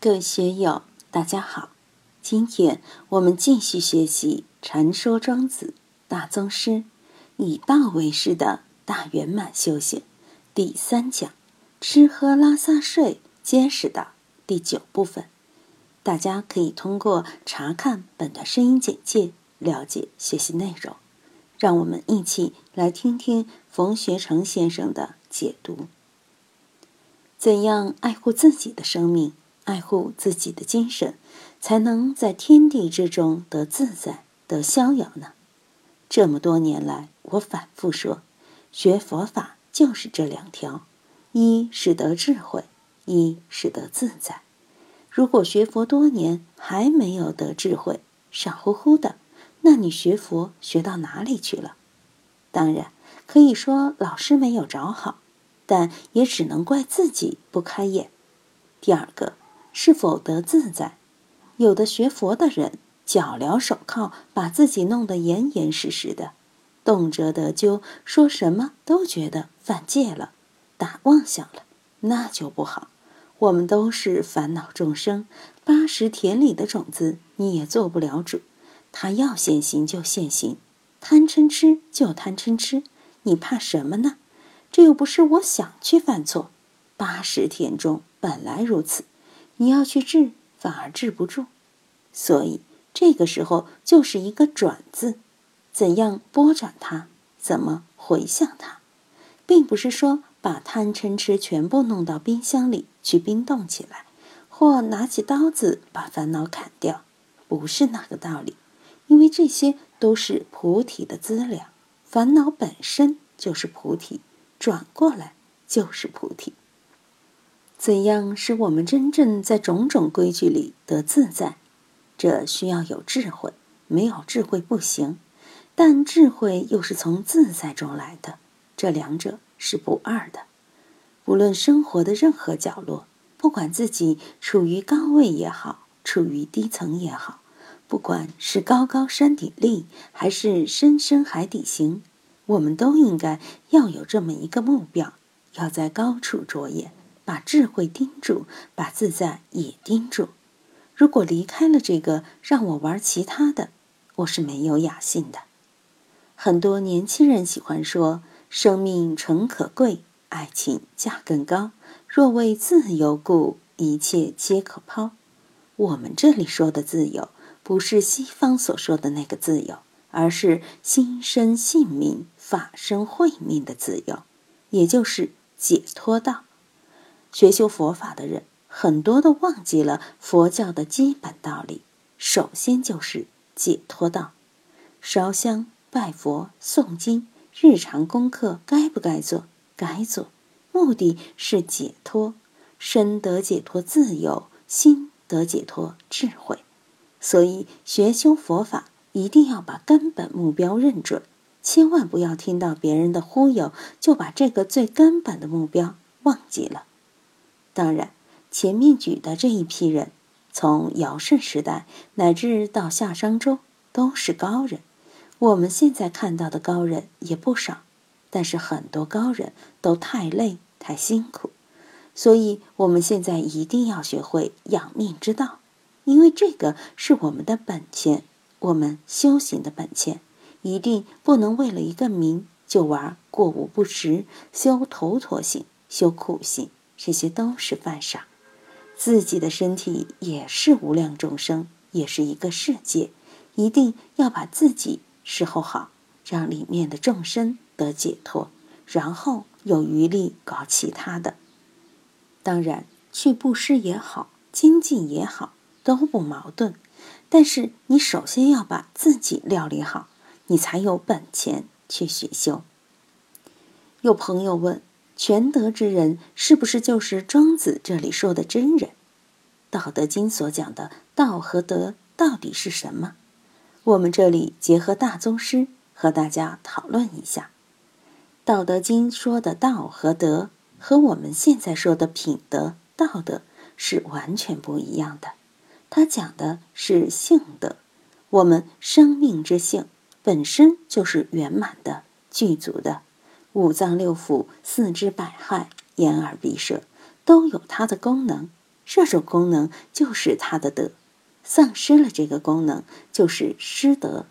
各位学友，大家好！今天我们继续学习《禅说庄子》大宗师以道为师的大圆满修行第三讲“吃喝拉撒睡皆是道”第九部分。大家可以通过查看本段声音简介了解学习内容。让我们一起来听听冯学成先生的解读：怎样爱护自己的生命？爱护自己的精神，才能在天地之中得自在、得逍遥呢。这么多年来，我反复说，学佛法就是这两条：一是得智慧，一是得自在。如果学佛多年还没有得智慧，傻乎乎的，那你学佛学到哪里去了？当然可以说老师没有找好，但也只能怪自己不开眼。第二个。是否得自在？有的学佛的人脚镣手铐，把自己弄得严严实实的，动辄得咎，说什么都觉得犯戒了，打妄想了，那就不好。我们都是烦恼众生，八十田里的种子你也做不了主，他要现行就现行，贪嗔痴就贪嗔痴，你怕什么呢？这又不是我想去犯错，八十田中本来如此。你要去治，反而治不住，所以这个时候就是一个转字，怎样拨转它，怎么回向它，并不是说把贪嗔痴全部弄到冰箱里去冰冻起来，或拿起刀子把烦恼砍掉，不是那个道理，因为这些都是菩提的资料，烦恼本身就是菩提，转过来就是菩提。怎样使我们真正在种种规矩里得自在？这需要有智慧，没有智慧不行。但智慧又是从自在中来的，这两者是不二的。无论生活的任何角落，不管自己处于高位也好，处于低层也好，不管是高高山顶立，还是深深海底行，我们都应该要有这么一个目标，要在高处着眼。把智慧盯住，把自在也盯住。如果离开了这个，让我玩其他的，我是没有雅兴的。很多年轻人喜欢说：“生命诚可贵，爱情价更高。若为自由故，一切皆可抛。”我们这里说的自由，不是西方所说的那个自由，而是心生性命、法生慧命的自由，也就是解脱道。学修佛法的人，很多都忘记了佛教的基本道理。首先就是解脱道，烧香、拜佛、诵经，日常功课该不该做？该做，目的是解脱，身得解脱自由，心得解脱智慧。所以学修佛法，一定要把根本目标认准，千万不要听到别人的忽悠，就把这个最根本的目标忘记了。当然，前面举的这一批人，从尧舜时代乃至到夏商周，都是高人。我们现在看到的高人也不少，但是很多高人都太累、太辛苦。所以，我们现在一定要学会养命之道，因为这个是我们的本钱，我们修行的本钱，一定不能为了一个名就玩过午不食、修头陀行、修苦行。这些都是犯傻，自己的身体也是无量众生，也是一个世界，一定要把自己侍候好，让里面的众生得解脱，然后有余力搞其他的。当然，去布施也好，精进也好，都不矛盾。但是你首先要把自己料理好，你才有本钱去学修。有朋友问。全德之人是不是就是庄子这里说的真人？《道德经》所讲的道和德到底是什么？我们这里结合大宗师和大家讨论一下。《道德经》说的道和德和我们现在说的品德、道德是完全不一样的。它讲的是性德，我们生命之性本身就是圆满的、具足的。五脏六腑、四肢百骸、眼耳鼻舌，都有它的功能。这种功能就是他的德；丧失了这个功能，就是失德。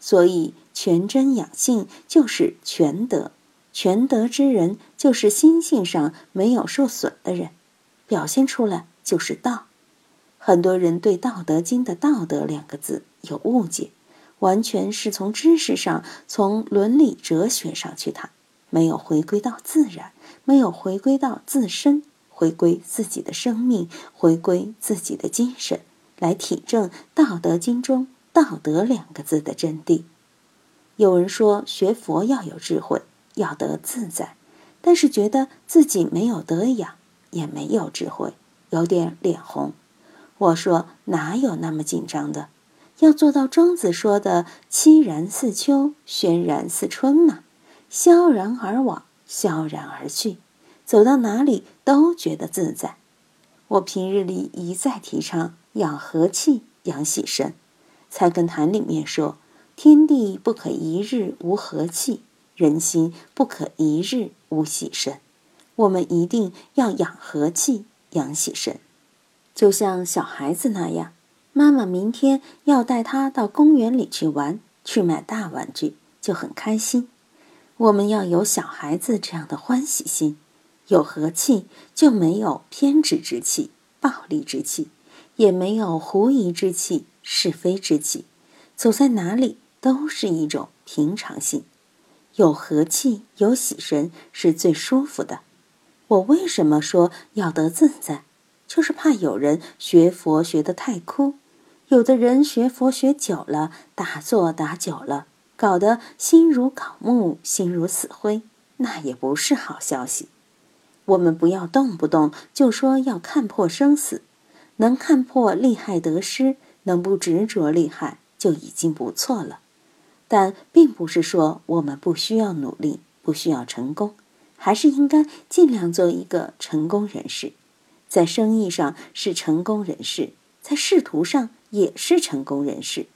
所以，全真养性就是全德，全德之人就是心性上没有受损的人，表现出来就是道。很多人对《道德经》的“道德”两个字有误解，完全是从知识上、从伦理哲学上去谈，没有回归到自然，没有回归到自身，回归自己的生命，回归自己的精神，来体证《道德经》中“道德”两个字的真谛。有人说学佛要有智慧，要得自在，但是觉得自己没有德养，也没有智慧，有点脸红。我说哪有那么紧张的？要做到庄子说的“凄然似秋，轩然似春”嘛，萧然而往，萧然而去，走到哪里都觉得自在。我平日里一再提倡养和气、养喜神，《菜根谭》里面说：“天地不可一日无和气，人心不可一日无喜神。”我们一定要养和气，养喜神。就像小孩子那样，妈妈明天要带他到公园里去玩，去买大玩具，就很开心。我们要有小孩子这样的欢喜心，有和气，就没有偏执之气、暴力之气，也没有狐疑之气、是非之气。走在哪里都是一种平常心，有和气、有喜神是最舒服的。我为什么说要得自在？就是怕有人学佛学得太枯，有的人学佛学久了，打坐打久了，搞得心如槁木，心如死灰，那也不是好消息。我们不要动不动就说要看破生死，能看破利害得失，能不执着利害，就已经不错了。但并不是说我们不需要努力，不需要成功，还是应该尽量做一个成功人士。在生意上是成功人士，在仕途上也是成功人士，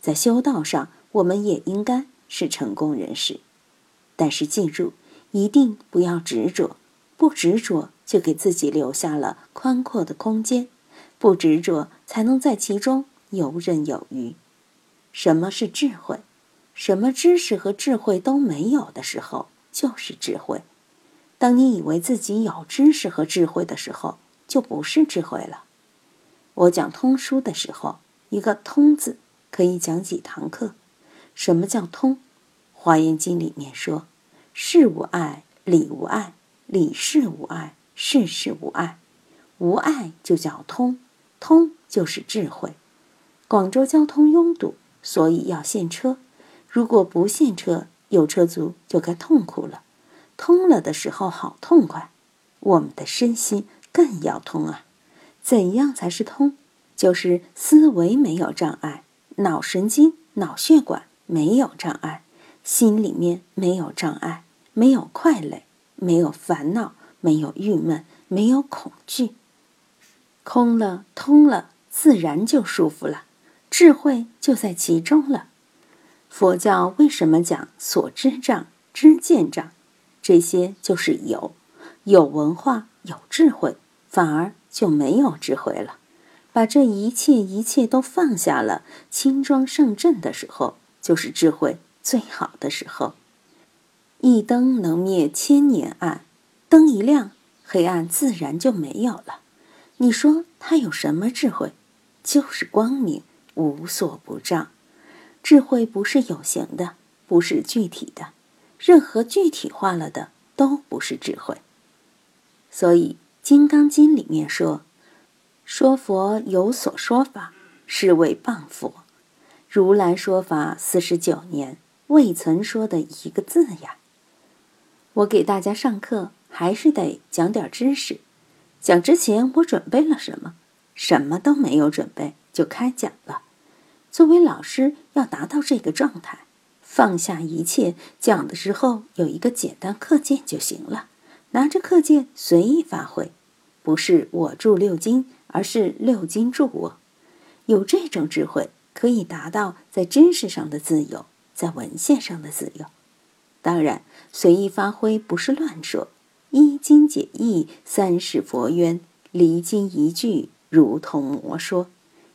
在修道上我们也应该是成功人士。但是记住，一定不要执着，不执着就给自己留下了宽阔的空间，不执着才能在其中游刃有余。什么是智慧？什么知识和智慧都没有的时候，就是智慧。当你以为自己有知识和智慧的时候，就不是智慧了。我讲通书的时候，一个“通”字可以讲几堂课。什么叫通？《华严经》里面说：“事无碍，理无碍，理事无碍，事事无碍。无碍就叫通，通就是智慧。”广州交通拥堵，所以要限车。如果不限车，有车族就该痛苦了。通了的时候好痛快，我们的身心。更要通啊！怎样才是通？就是思维没有障碍，脑神经、脑血管没有障碍，心里面没有障碍，没有快乐，没有烦恼，没有郁闷，没有恐惧。空了，通了，自然就舒服了，智慧就在其中了。佛教为什么讲所知障、知见障？这些就是有，有文化。有智慧，反而就没有智慧了。把这一切一切都放下了，轻装上阵的时候，就是智慧最好的时候。一灯能灭千年暗，灯一亮，黑暗自然就没有了。你说他有什么智慧？就是光明，无所不障。智慧不是有形的，不是具体的，任何具体化了的都不是智慧。所以，《金刚经》里面说：“说佛有所说法，是为谤佛。如来说法四十九年，未曾说的一个字呀。”我给大家上课，还是得讲点知识。讲之前，我准备了什么？什么都没有准备，就开讲了。作为老师，要达到这个状态，放下一切，讲的时候有一个简单课件就行了。拿着课件随意发挥，不是我助六经，而是六经助我。有这种智慧，可以达到在知识上的自由，在文献上的自由。当然，随意发挥不是乱说。一经解义，三世佛渊，离经一句如同魔说，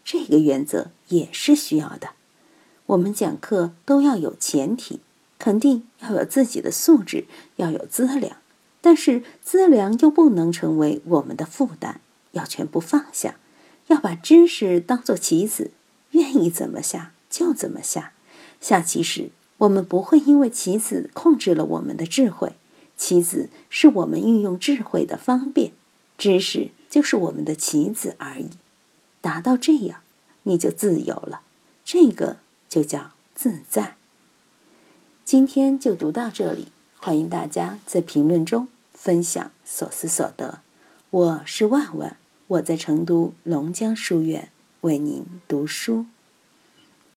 这个原则也是需要的。我们讲课都要有前提，肯定要有自己的素质，要有资粮，但是资粮又不能成为我们的负担，要全部放下，要把知识当做棋子，愿意怎么下就怎么下。下棋时，我们不会因为棋子控制了我们的智慧，棋子是我们运用智慧的方便，知识就是我们的棋子而已。达到这样，你就自由了。这个。就叫自在。今天就读到这里，欢迎大家在评论中分享所思所得。我是万万，我在成都龙江书院为您读书。